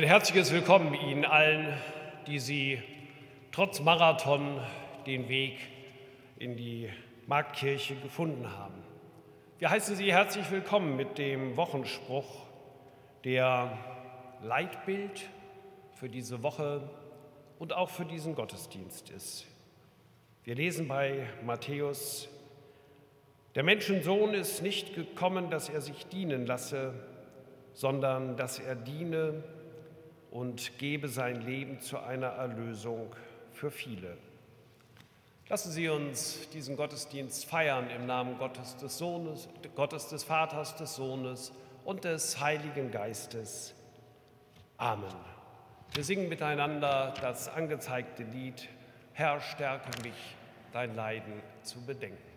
Ein herzliches Willkommen Ihnen allen, die Sie trotz Marathon den Weg in die Marktkirche gefunden haben. Wir heißen Sie herzlich willkommen mit dem Wochenspruch, der Leitbild für diese Woche und auch für diesen Gottesdienst ist. Wir lesen bei Matthäus, der Menschensohn ist nicht gekommen, dass er sich dienen lasse, sondern dass er diene und gebe sein Leben zu einer Erlösung für viele. Lassen Sie uns diesen Gottesdienst feiern im Namen Gottes des Sohnes, Gottes des Vaters, des Sohnes und des Heiligen Geistes. Amen. Wir singen miteinander das angezeigte Lied Herr, stärke mich, dein Leiden zu bedenken.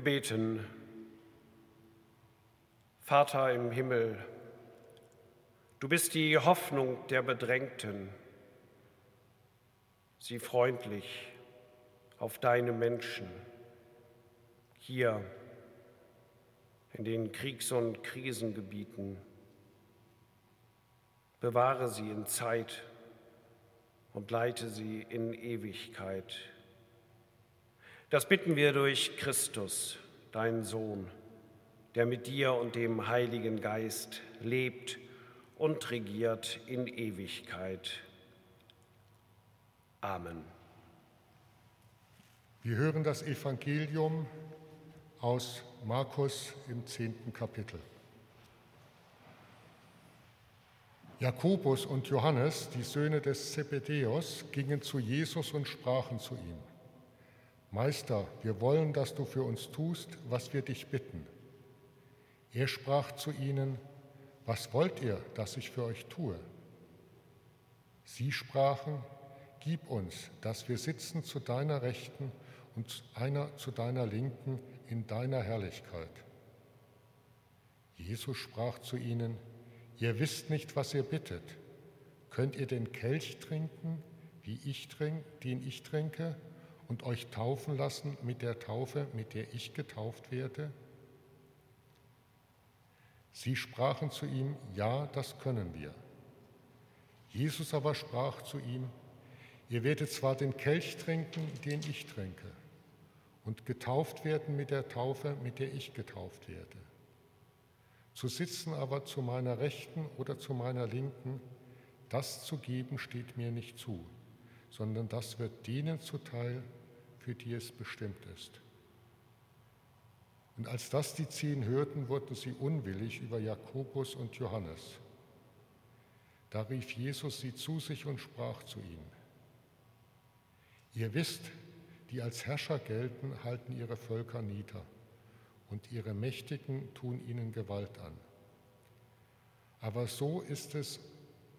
Wir beten. Vater im Himmel, du bist die Hoffnung der Bedrängten. Sieh freundlich auf deine Menschen hier in den Kriegs- und Krisengebieten. Bewahre sie in Zeit und leite sie in Ewigkeit. Das bitten wir durch Christus, deinen Sohn, der mit dir und dem Heiligen Geist lebt und regiert in Ewigkeit. Amen. Wir hören das Evangelium aus Markus im zehnten Kapitel. Jakobus und Johannes, die Söhne des Zebedäus, gingen zu Jesus und sprachen zu ihm. Meister, wir wollen, dass du für uns tust, was wir dich bitten. Er sprach zu ihnen, was wollt ihr, dass ich für euch tue? Sie sprachen, gib uns, dass wir sitzen zu deiner Rechten und einer zu deiner Linken in deiner Herrlichkeit. Jesus sprach zu ihnen, ihr wisst nicht, was ihr bittet. Könnt ihr den Kelch trinken, wie ich trink, den ich trinke? Und euch taufen lassen mit der Taufe, mit der ich getauft werde? Sie sprachen zu ihm, ja, das können wir. Jesus aber sprach zu ihm, ihr werdet zwar den Kelch trinken, den ich trinke, und getauft werden mit der Taufe, mit der ich getauft werde. Zu sitzen aber zu meiner Rechten oder zu meiner Linken, das zu geben steht mir nicht zu, sondern das wird denen zuteil, für die es bestimmt ist. Und als das die zehn hörten, wurden sie unwillig über Jakobus und Johannes. Da rief Jesus sie zu sich und sprach zu ihnen. Ihr wisst, die als Herrscher gelten, halten ihre Völker nieder und ihre Mächtigen tun ihnen Gewalt an. Aber so ist es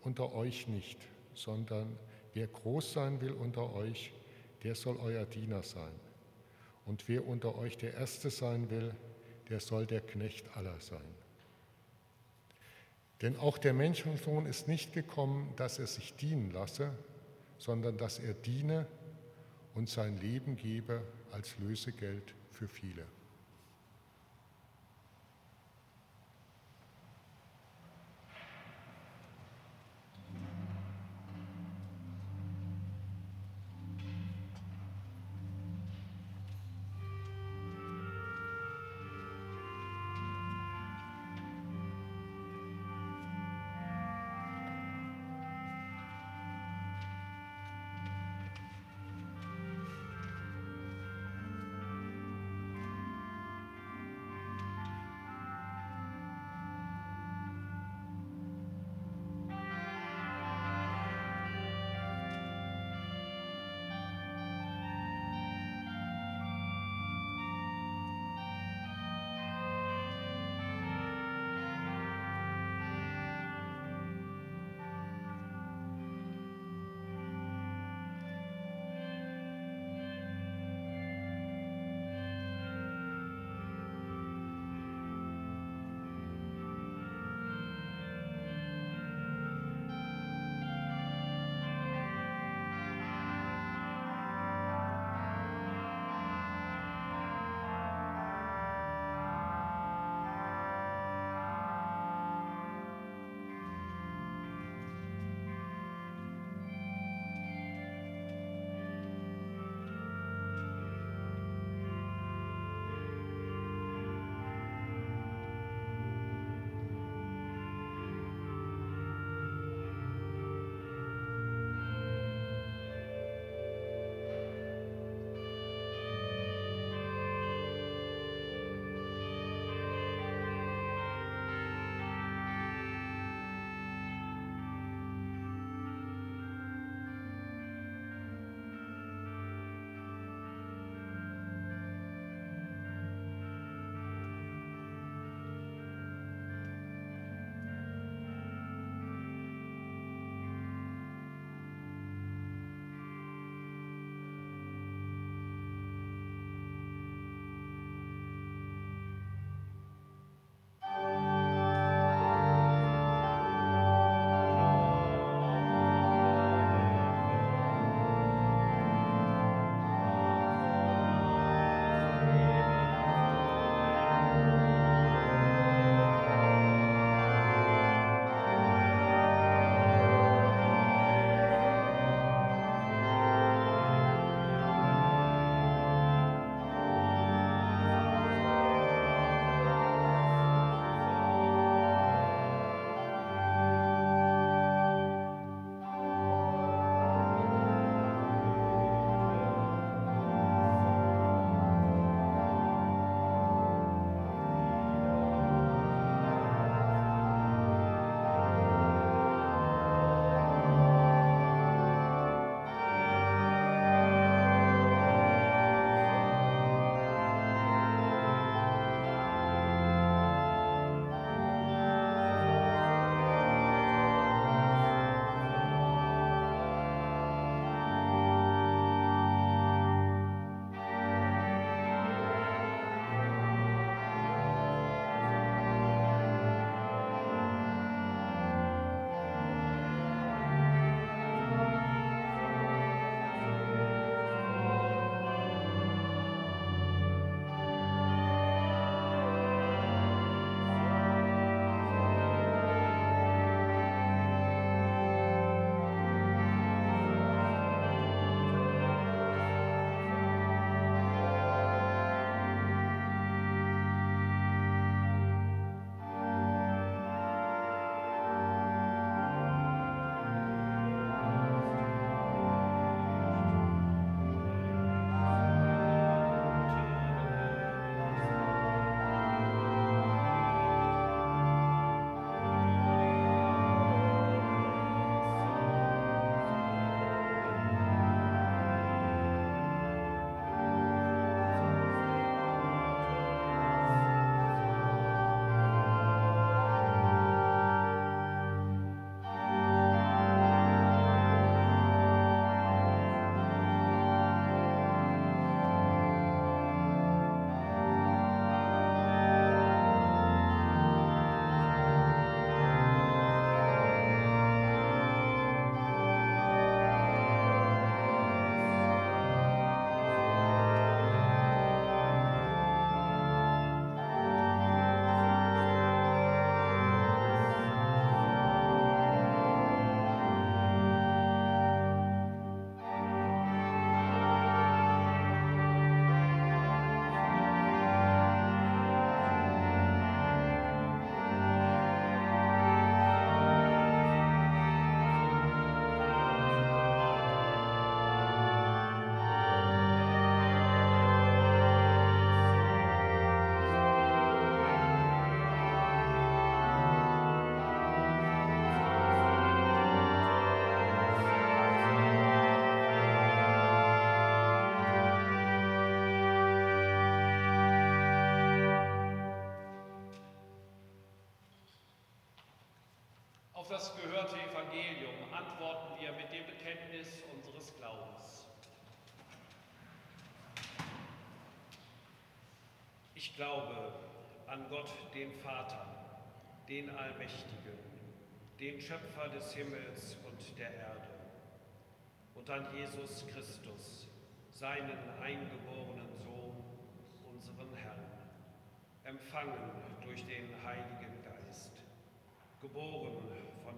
unter euch nicht, sondern wer groß sein will unter euch, der soll euer Diener sein. Und wer unter euch der Erste sein will, der soll der Knecht aller sein. Denn auch der Menschensohn ist nicht gekommen, dass er sich dienen lasse, sondern dass er diene und sein Leben gebe als Lösegeld für viele. Das gehörte Evangelium antworten wir mit dem Bekenntnis unseres Glaubens. Ich glaube an Gott, den Vater, den Allmächtigen, den Schöpfer des Himmels und der Erde und an Jesus Christus, seinen eingeborenen Sohn, unseren Herrn, empfangen durch den Heiligen Geist, geboren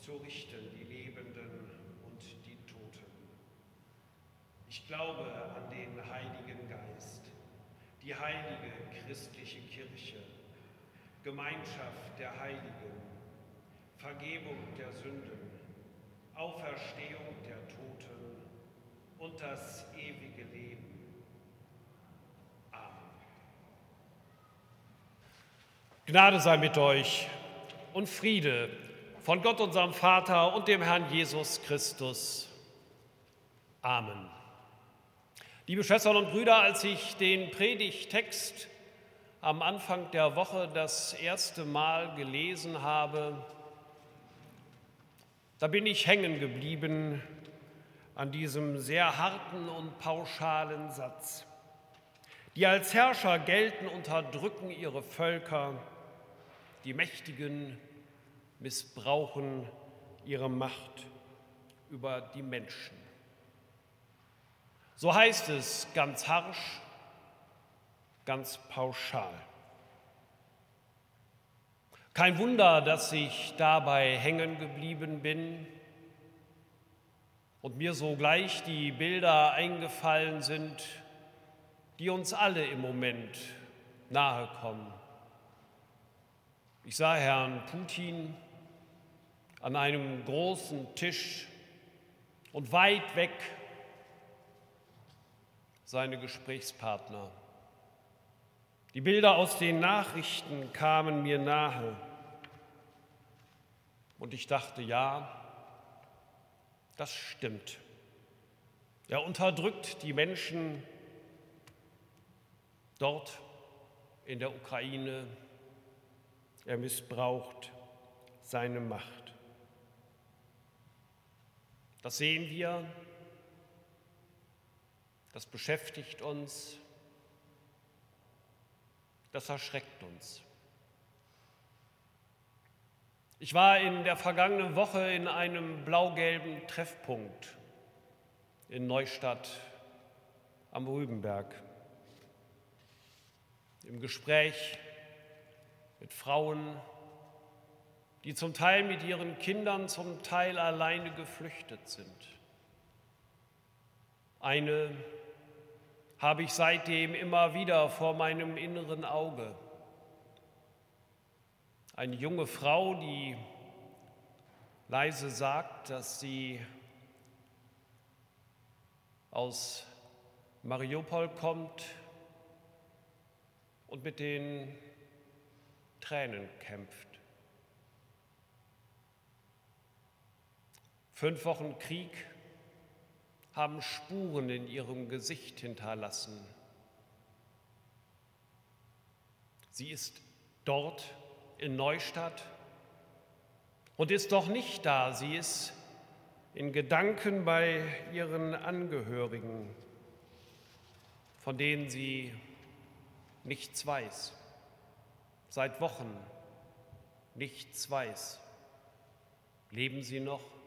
zu richten die Lebenden und die Toten. Ich glaube an den Heiligen Geist, die heilige christliche Kirche, Gemeinschaft der Heiligen, Vergebung der Sünden, Auferstehung der Toten und das ewige Leben. Amen. Gnade sei mit euch und Friede von Gott, unserem Vater und dem Herrn Jesus Christus. Amen. Liebe Schwestern und Brüder, als ich den Predigtext am Anfang der Woche das erste Mal gelesen habe, da bin ich hängen geblieben an diesem sehr harten und pauschalen Satz. Die als Herrscher gelten, unterdrücken ihre Völker, die Mächtigen missbrauchen ihre Macht über die Menschen. So heißt es ganz harsch, ganz pauschal. Kein Wunder, dass ich dabei hängen geblieben bin und mir sogleich die Bilder eingefallen sind, die uns alle im Moment nahe kommen. Ich sah Herrn Putin an einem großen Tisch und weit weg seine Gesprächspartner. Die Bilder aus den Nachrichten kamen mir nahe und ich dachte, ja, das stimmt. Er unterdrückt die Menschen dort in der Ukraine. Er missbraucht seine Macht. Das sehen wir, das beschäftigt uns, das erschreckt uns. Ich war in der vergangenen Woche in einem blau-gelben Treffpunkt in Neustadt am Rübenberg. Im Gespräch mit Frauen, die zum Teil mit ihren Kindern, zum Teil alleine geflüchtet sind. Eine habe ich seitdem immer wieder vor meinem inneren Auge. Eine junge Frau, die leise sagt, dass sie aus Mariupol kommt und mit den Tränen kämpft. Fünf Wochen Krieg haben Spuren in ihrem Gesicht hinterlassen. Sie ist dort in Neustadt und ist doch nicht da. Sie ist in Gedanken bei ihren Angehörigen, von denen sie nichts weiß, seit Wochen nichts weiß. Leben sie noch?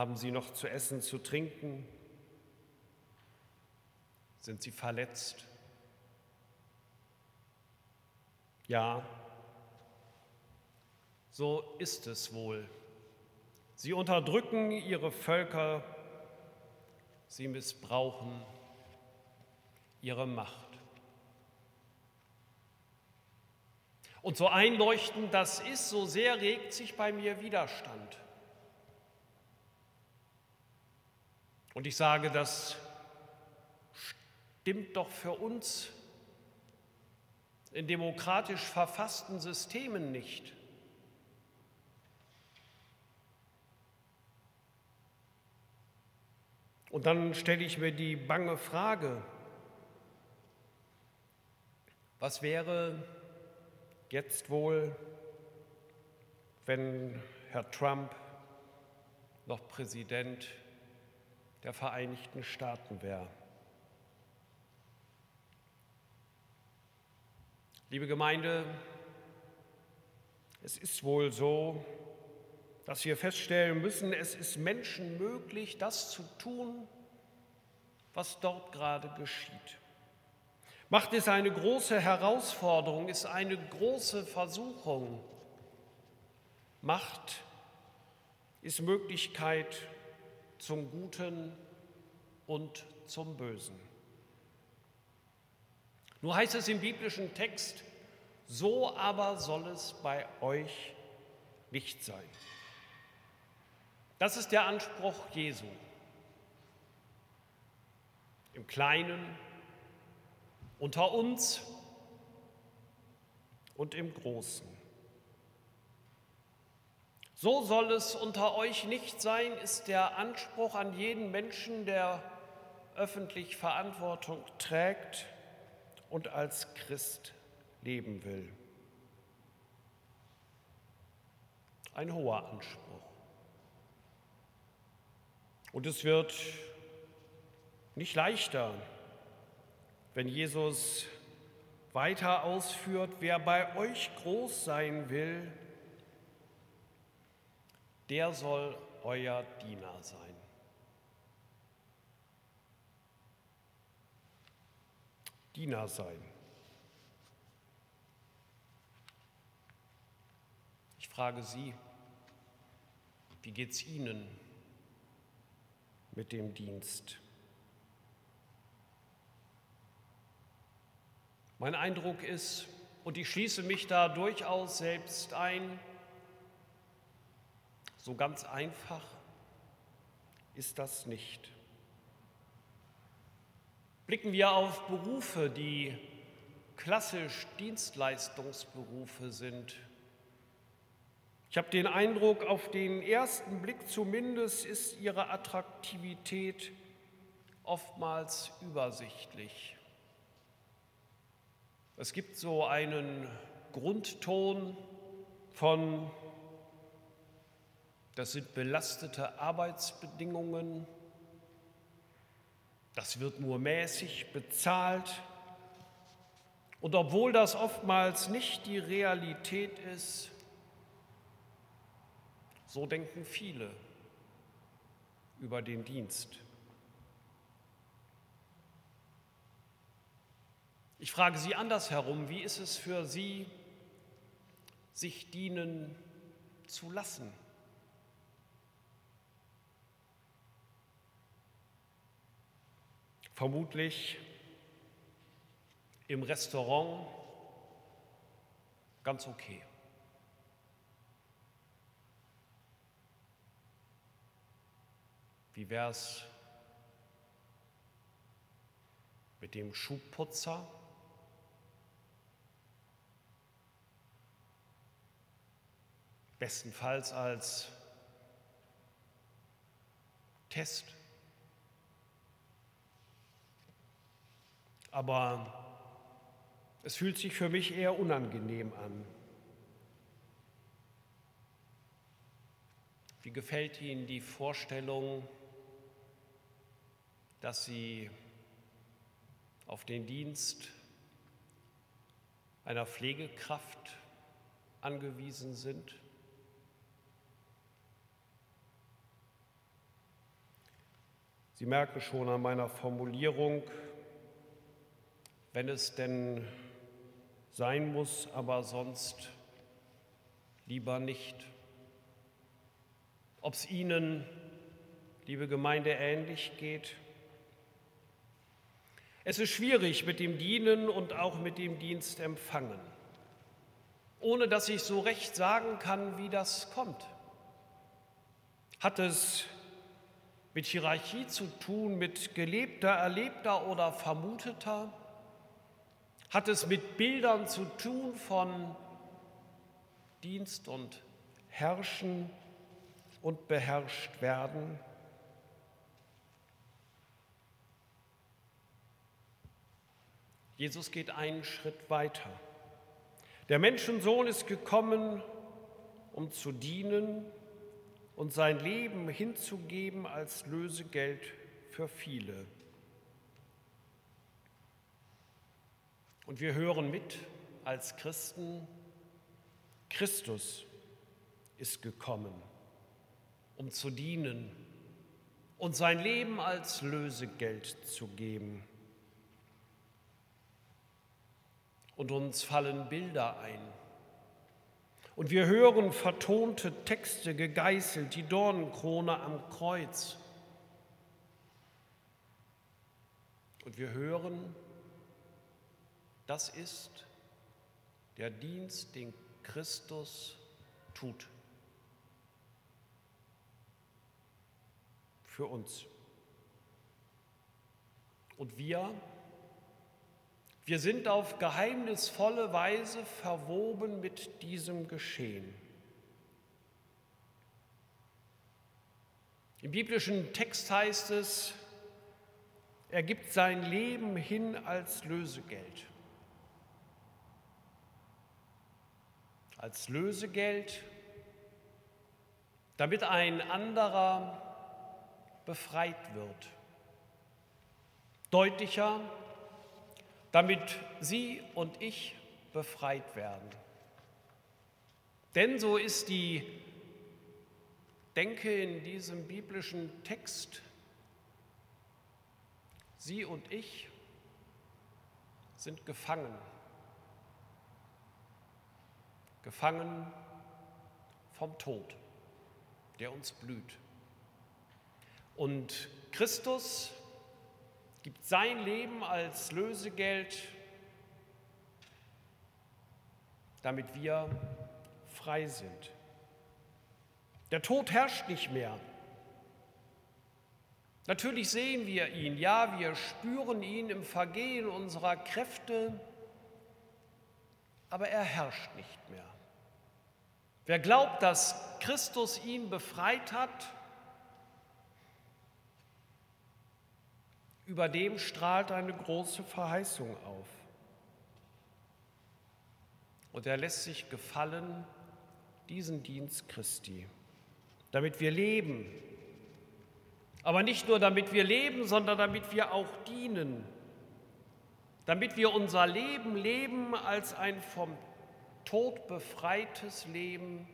Haben sie noch zu essen, zu trinken? Sind sie verletzt? Ja, so ist es wohl. Sie unterdrücken ihre Völker, sie missbrauchen ihre Macht. Und so einleuchtend das ist, so sehr regt sich bei mir Widerstand. Und ich sage, das stimmt doch für uns in demokratisch verfassten Systemen nicht. Und dann stelle ich mir die bange Frage, was wäre jetzt wohl, wenn Herr Trump noch Präsident der Vereinigten Staaten wäre? Liebe Gemeinde, es ist wohl so, dass wir feststellen müssen, es ist Menschen möglich, das zu tun, was dort gerade geschieht. Macht es eine große Herausforderung, ist eine große Versuchung. Macht ist Möglichkeit zum Guten und zum Bösen. Nur heißt es im biblischen Text, so aber soll es bei euch nicht sein. Das ist der Anspruch Jesu. Im Kleinen, unter uns und im Großen. So soll es unter euch nicht sein, ist der Anspruch an jeden Menschen, der öffentlich Verantwortung trägt und als Christ leben will. Ein hoher Anspruch. Und es wird nicht leichter, wenn Jesus weiter ausführt, wer bei euch groß sein will, der soll euer Diener sein. Diener sein. Ich frage Sie, wie geht es Ihnen mit dem Dienst? Mein Eindruck ist, und ich schließe mich da durchaus selbst ein, so ganz einfach ist das nicht. Blicken wir auf Berufe, die klassisch Dienstleistungsberufe sind. Ich habe den Eindruck, auf den ersten Blick zumindest ist ihre Attraktivität oftmals übersichtlich. Es gibt so einen Grundton von, das sind belastete Arbeitsbedingungen, das wird nur mäßig bezahlt. Und obwohl das oftmals nicht die Realität ist, so denken viele über den Dienst. Ich frage Sie andersherum, wie ist es für Sie, sich dienen zu lassen? Vermutlich im Restaurant ganz okay. Wie wäre es mit dem Schuhputzer? Bestenfalls als Test. Aber es fühlt sich für mich eher unangenehm an. Wie gefällt Ihnen die Vorstellung, dass Sie auf den Dienst einer Pflegekraft angewiesen sind? Sie merken schon an meiner Formulierung, wenn es denn sein muss, aber sonst lieber nicht. Ob es Ihnen, liebe Gemeinde, ähnlich geht? Es ist schwierig mit dem Dienen und auch mit dem Dienst empfangen. ohne dass ich so recht sagen kann, wie das kommt. Hat es mit Hierarchie zu tun, mit gelebter, erlebter oder vermuteter? Hat es mit Bildern zu tun von Dienst und Herrschen und beherrscht werden? Jesus geht einen Schritt weiter. Der Menschensohn ist gekommen, um zu dienen und sein Leben hinzugeben als Lösegeld für viele. Und wir hören mit als Christen, Christus ist gekommen, um zu dienen und sein Leben als Lösegeld zu geben. und uns fallen Bilder ein. Und wir hören vertonte Texte gegeißelt, die Dornenkrone am Kreuz. Und wir hören, das ist der Dienst, den Christus tut. Für uns. Und wir wir sind auf geheimnisvolle Weise verwoben mit diesem Geschehen. Im biblischen Text heißt es, er gibt sein Leben hin als Lösegeld. Als Lösegeld, damit ein anderer befreit wird. Deutlicher damit Sie und ich befreit werden. Denn so ist die Denke in diesem biblischen Text, Sie und ich sind gefangen. Gefangen vom Tod, der uns blüht. Und Christus gibt sein Leben als Lösegeld, damit wir frei sind. Der Tod herrscht nicht mehr. Natürlich sehen wir ihn, ja, wir spüren ihn im Vergehen unserer Kräfte, aber er herrscht nicht mehr. Wer glaubt, dass Christus ihn befreit hat, über dem strahlt eine große Verheißung auf. Und er lässt sich gefallen diesen Dienst Christi, damit wir leben. Aber nicht nur damit wir leben, sondern damit wir auch dienen. Damit wir unser Leben leben als ein vom Tod befreites Leben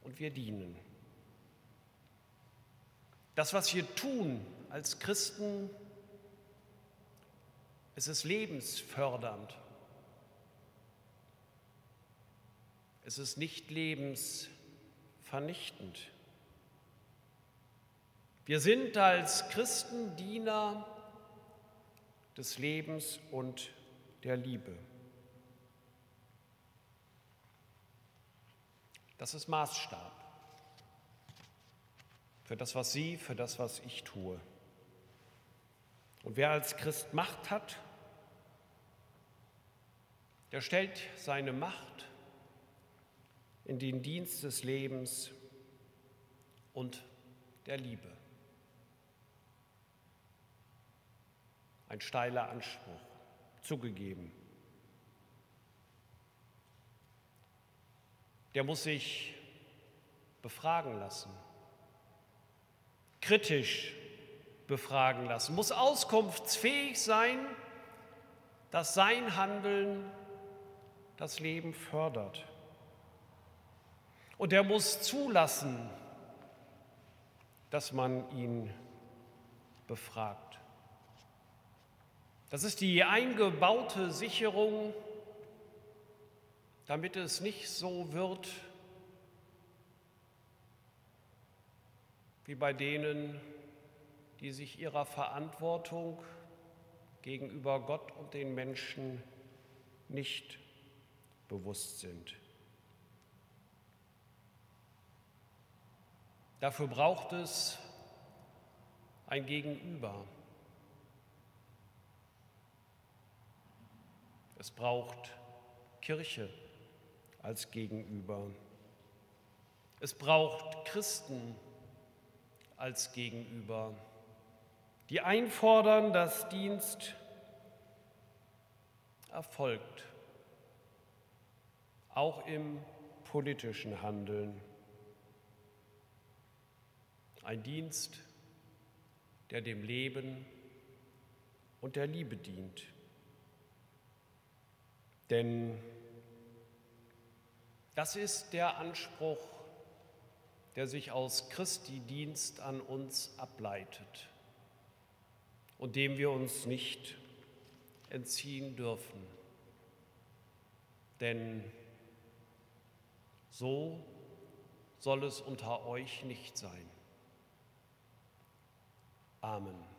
und wir dienen. Das, was wir tun als Christen, es ist lebensfördernd. Es ist nicht lebensvernichtend. Wir sind als Christen Diener des Lebens und der Liebe. Das ist Maßstab für das, was Sie, für das, was ich tue. Und wer als Christ Macht hat, der stellt seine Macht in den Dienst des Lebens und der Liebe. Ein steiler Anspruch, zugegeben. Der muss sich befragen lassen kritisch befragen lassen, muss auskunftsfähig sein, dass sein Handeln das Leben fördert. Und er muss zulassen, dass man ihn befragt. Das ist die eingebaute Sicherung, damit es nicht so wird, wie bei denen, die sich ihrer Verantwortung gegenüber Gott und den Menschen nicht bewusst sind. Dafür braucht es ein Gegenüber. Es braucht Kirche als Gegenüber. Es braucht Christen als Gegenüber, die einfordern, dass Dienst erfolgt, auch im politischen Handeln. Ein Dienst, der dem Leben und der Liebe dient. Denn das ist der Anspruch, der sich aus Christi Dienst an uns ableitet und dem wir uns nicht entziehen dürfen. Denn so soll es unter euch nicht sein. Amen.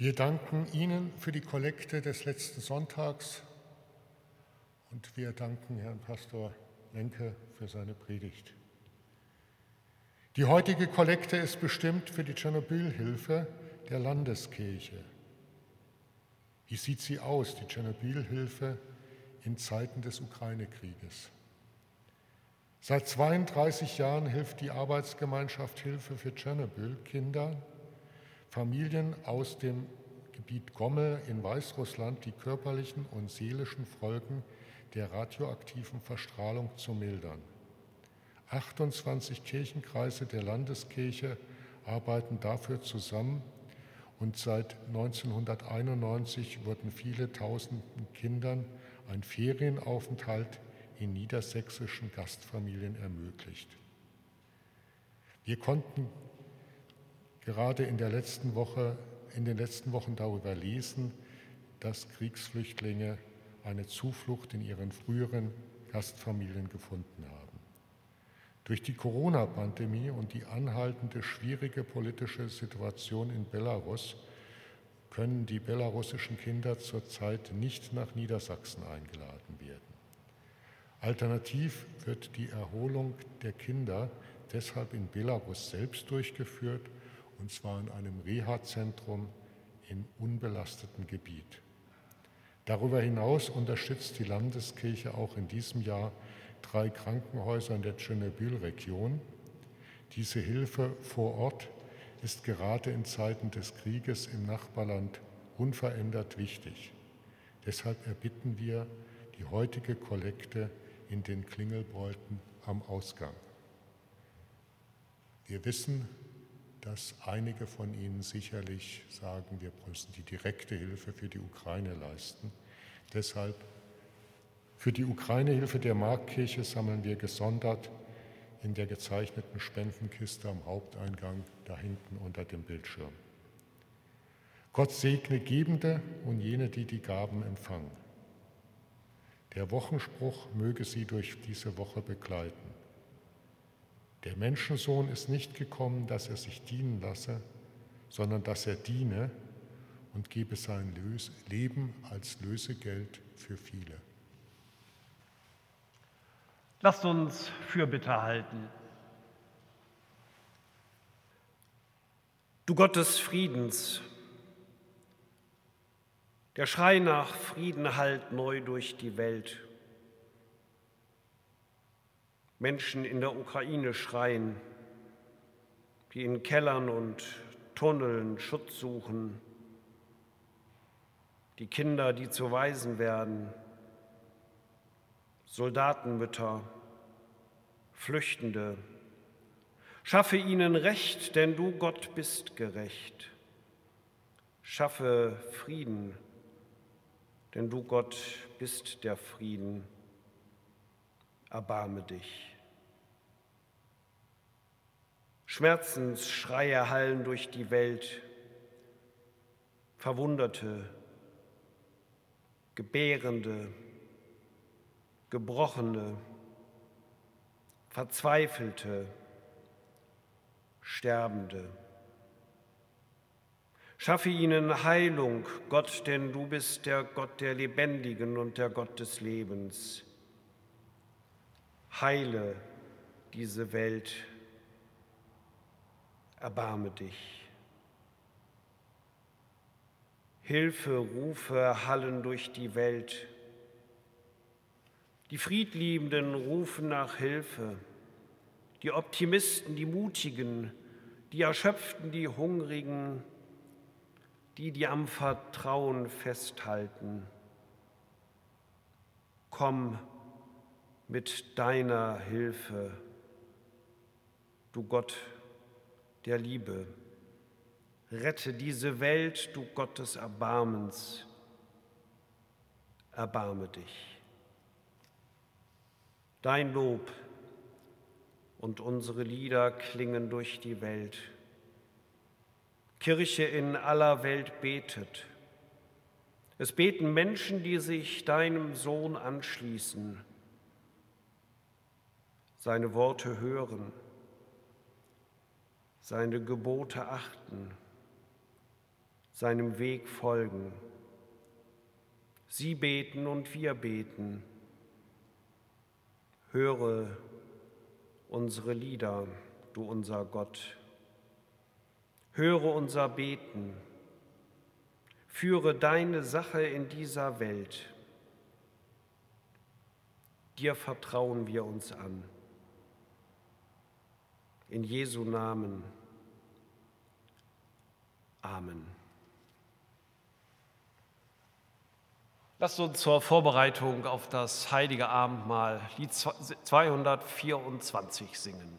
Wir danken Ihnen für die Kollekte des letzten Sonntags und wir danken Herrn Pastor Lenke für seine Predigt. Die heutige Kollekte ist bestimmt für die Tschernobyl-Hilfe der Landeskirche. Wie sieht sie aus, die Tschernobyl-Hilfe in Zeiten des Ukraine-Krieges? Seit 32 Jahren hilft die Arbeitsgemeinschaft Hilfe für Tschernobyl Kindern, Familien aus dem Gebiet Gommel in Weißrussland die körperlichen und seelischen Folgen der radioaktiven Verstrahlung zu mildern. 28 Kirchenkreise der Landeskirche arbeiten dafür zusammen und seit 1991 wurden viele tausenden Kindern ein Ferienaufenthalt in niedersächsischen Gastfamilien ermöglicht. Wir konnten gerade in der letzten Woche, in den letzten Wochen darüber lesen, dass Kriegsflüchtlinge eine Zuflucht in ihren früheren Gastfamilien gefunden haben. Durch die Corona-Pandemie und die anhaltende schwierige politische Situation in Belarus können die belarussischen Kinder zurzeit nicht nach Niedersachsen eingeladen werden. Alternativ wird die Erholung der Kinder deshalb in Belarus selbst durchgeführt, und zwar in einem Reha-Zentrum im unbelasteten Gebiet. Darüber hinaus unterstützt die Landeskirche auch in diesem Jahr drei Krankenhäuser in der Tschernobyl-Region. Diese Hilfe vor Ort ist gerade in Zeiten des Krieges im Nachbarland unverändert wichtig. Deshalb erbitten wir die heutige Kollekte in den Klingelbräuten am Ausgang. Wir wissen, dass einige von Ihnen sicherlich sagen, wir müssen die direkte Hilfe für die Ukraine leisten. Deshalb für die Ukraine-Hilfe der Marktkirche sammeln wir gesondert in der gezeichneten Spendenkiste am Haupteingang da hinten unter dem Bildschirm. Gott segne Gebende und jene, die die Gaben empfangen. Der Wochenspruch möge sie durch diese Woche begleiten. Der Menschensohn ist nicht gekommen, dass er sich dienen lasse, sondern dass er diene und gebe sein Leben als Lösegeld für viele. Lasst uns Fürbitte halten. Du Gott des Friedens, der Schrei nach Frieden hallt neu durch die Welt. Menschen in der Ukraine schreien, die in Kellern und Tunneln Schutz suchen, die Kinder, die zu Waisen werden, Soldatenmütter, Flüchtende. Schaffe ihnen Recht, denn du Gott bist gerecht. Schaffe Frieden, denn du Gott bist der Frieden. Erbarme dich. Schmerzensschreie hallen durch die Welt, Verwunderte, Gebärende, Gebrochene, Verzweifelte, Sterbende. Schaffe ihnen Heilung, Gott, denn du bist der Gott der Lebendigen und der Gott des Lebens. Heile diese Welt, erbarme dich. Hilferufe hallen durch die Welt. Die Friedliebenden rufen nach Hilfe, die Optimisten, die Mutigen, die Erschöpften, die Hungrigen, die, die am Vertrauen festhalten. Komm mit deiner Hilfe, du Gott der Liebe. Rette diese Welt, du Gott des Erbarmens. Erbarme dich. Dein Lob und unsere Lieder klingen durch die Welt. Kirche in aller Welt betet. Es beten Menschen, die sich deinem Sohn anschließen, seine Worte hören, seine Gebote achten, seinem Weg folgen. Sie beten und wir beten Höre unsere Lieder, du unser Gott. Höre unser Beten. Führe deine Sache in dieser Welt. Dir vertrauen wir uns an. In Jesu Namen. Amen. Lasst uns zur Vorbereitung auf das heilige Abendmahl Lied 224 singen.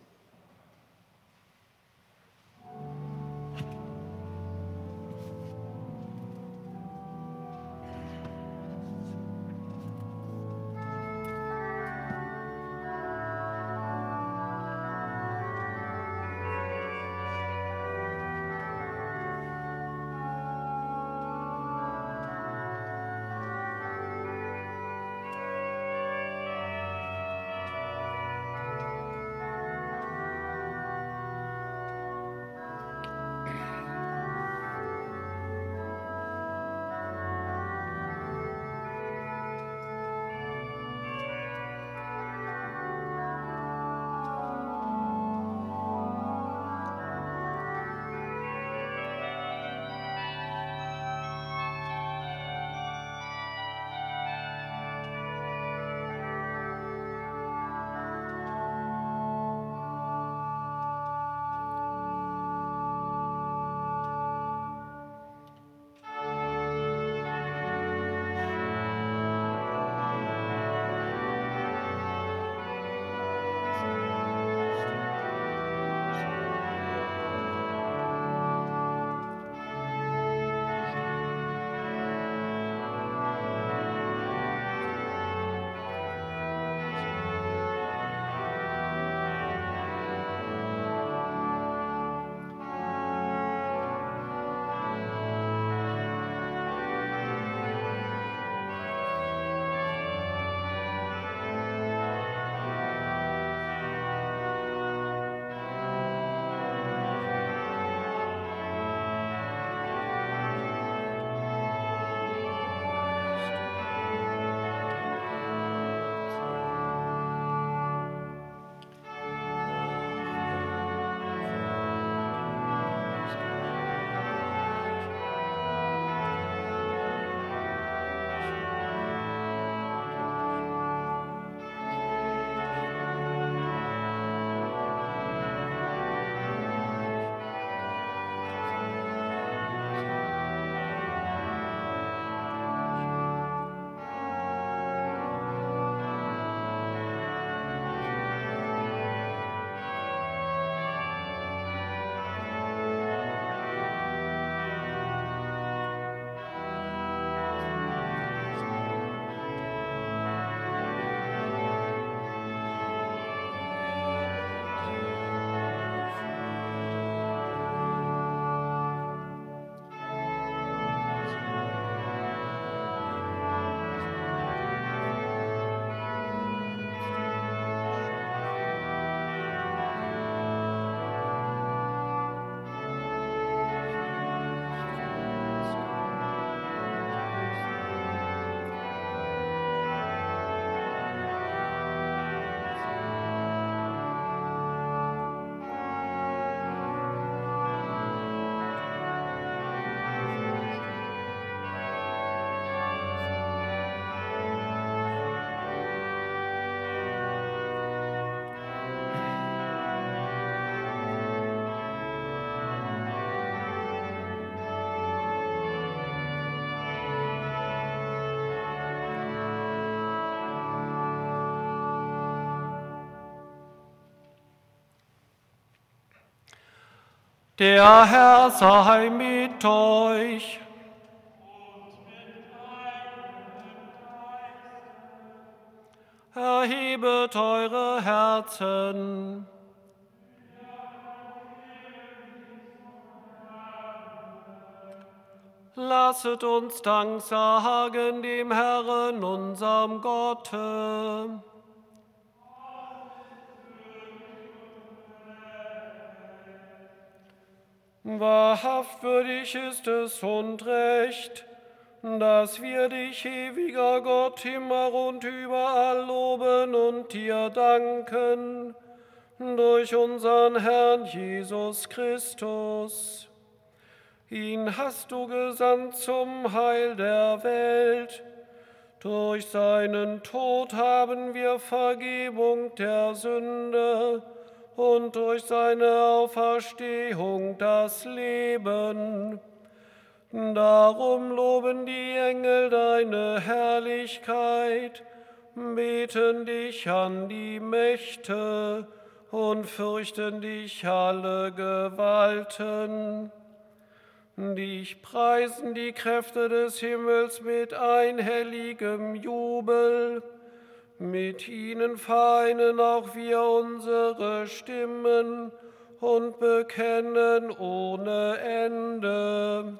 Der Herr sei mit euch. Erhebet eure Herzen. Lasset uns Dank sagen dem Herrn, unserem Gott. Wahrhaft würdig ist es und recht, dass wir dich, ewiger Gott, immer und überall loben und dir danken, durch unseren Herrn Jesus Christus. Ihn hast du gesandt zum Heil der Welt. Durch seinen Tod haben wir Vergebung der Sünde und durch seine Auferstehung das Leben. Darum loben die Engel deine Herrlichkeit, beten dich an die Mächte und fürchten dich alle Gewalten. Dich preisen die Kräfte des Himmels mit einhelligem Jubel. Mit ihnen vereinen auch wir unsere Stimmen und bekennen ohne Ende.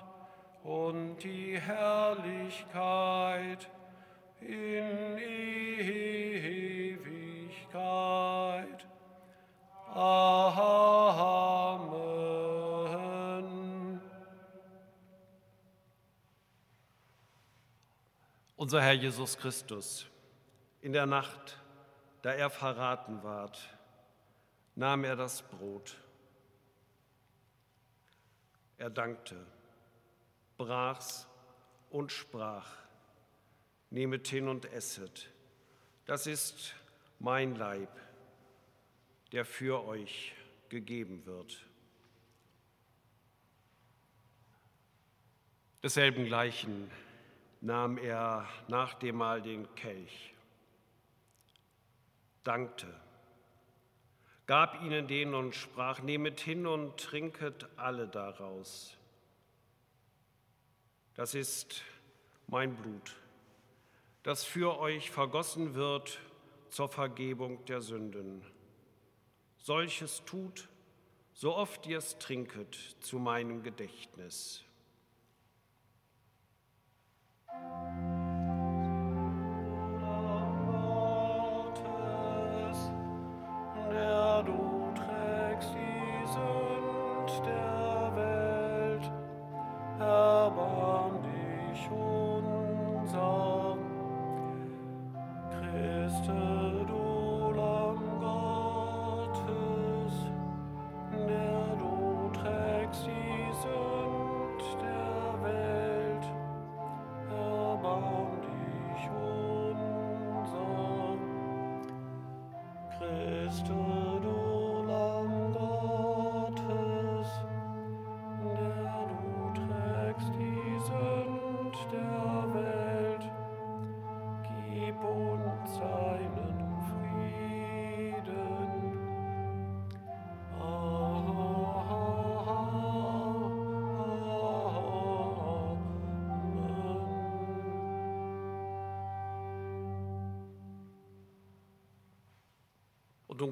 und die Herrlichkeit in Ewigkeit. Amen. Unser Herr Jesus Christus, in der Nacht, da er verraten ward, nahm er das Brot. Er dankte brach's und sprach, nehmet hin und esset, das ist mein Leib, der für euch gegeben wird. Desselben gleichen nahm er nach dem Mahl den Kelch, dankte, gab ihnen den und sprach, nehmet hin und trinket alle daraus. Das ist mein Blut, das für euch vergossen wird zur Vergebung der Sünden. Solches tut, so oft ihr es trinket, zu meinem Gedächtnis. nun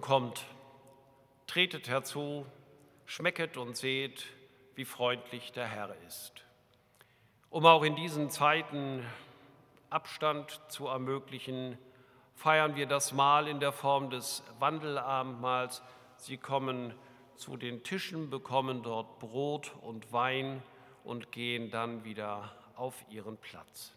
kommt, tretet herzu, schmecket und seht, wie freundlich der Herr ist. Um auch in diesen Zeiten Abstand zu ermöglichen, feiern wir das Mahl in der Form des Wandelabendmahls. Sie kommen zu den Tischen, bekommen dort Brot und Wein und gehen dann wieder auf ihren Platz.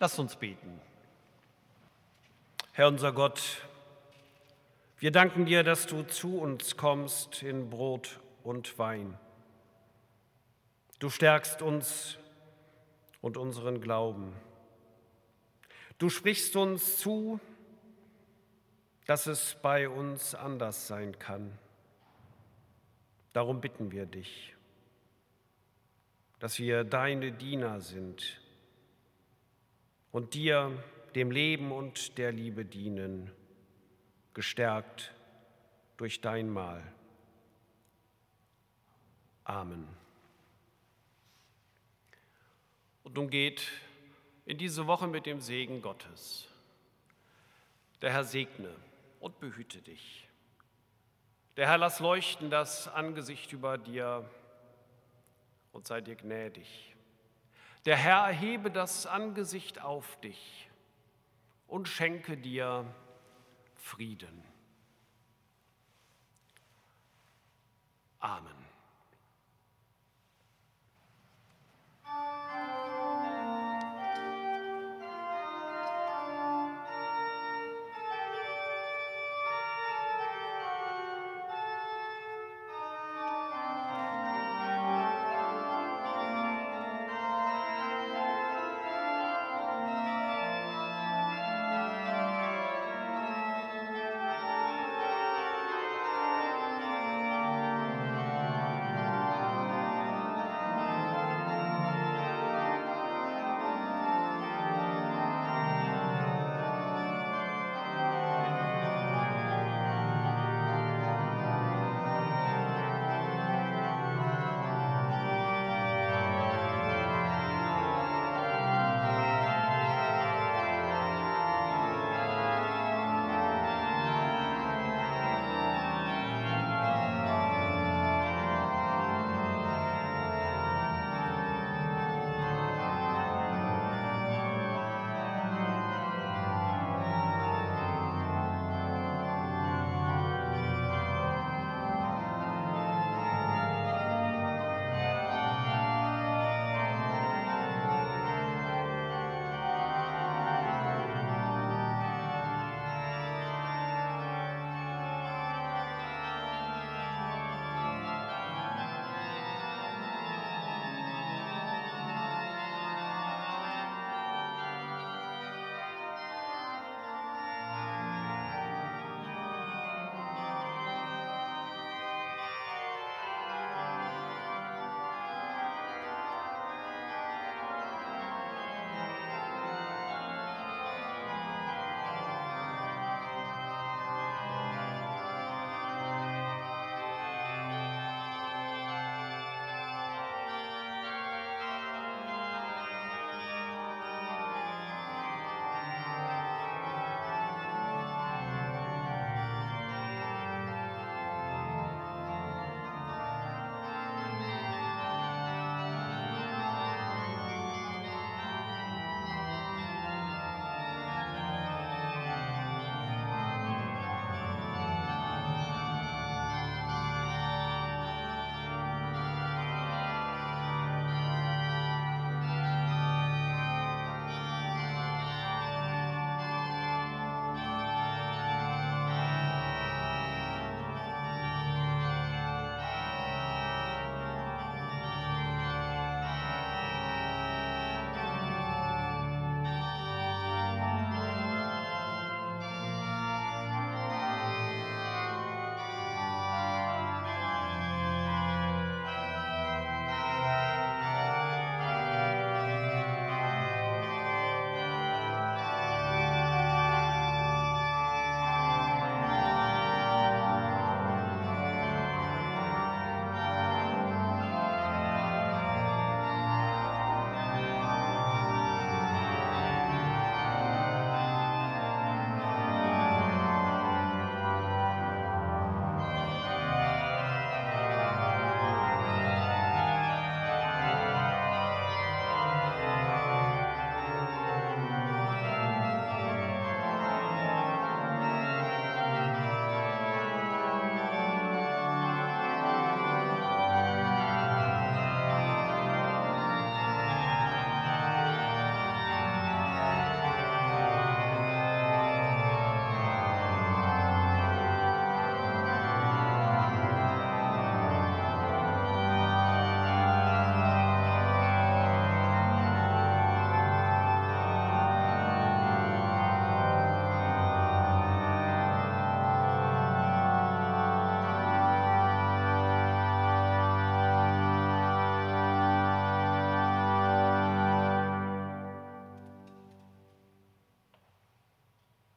Lasst uns beten. Herr unser Gott, wir danken dir, dass du zu uns kommst in Brot und Wein. Du stärkst uns und unseren Glauben. Du sprichst uns zu, dass es bei uns anders sein kann. Darum bitten wir dich, dass wir deine Diener sind und dir, dem Leben und der Liebe dienen, gestärkt durch dein Mahl. Amen. Und nun geht in diese Woche mit dem Segen Gottes. Der Herr segne und behüte dich. Der Herr lass leuchten das Angesicht über dir und sei dir gnädig. Der Herr erhebe das Angesicht auf dich und schenke dir Frieden. Amen.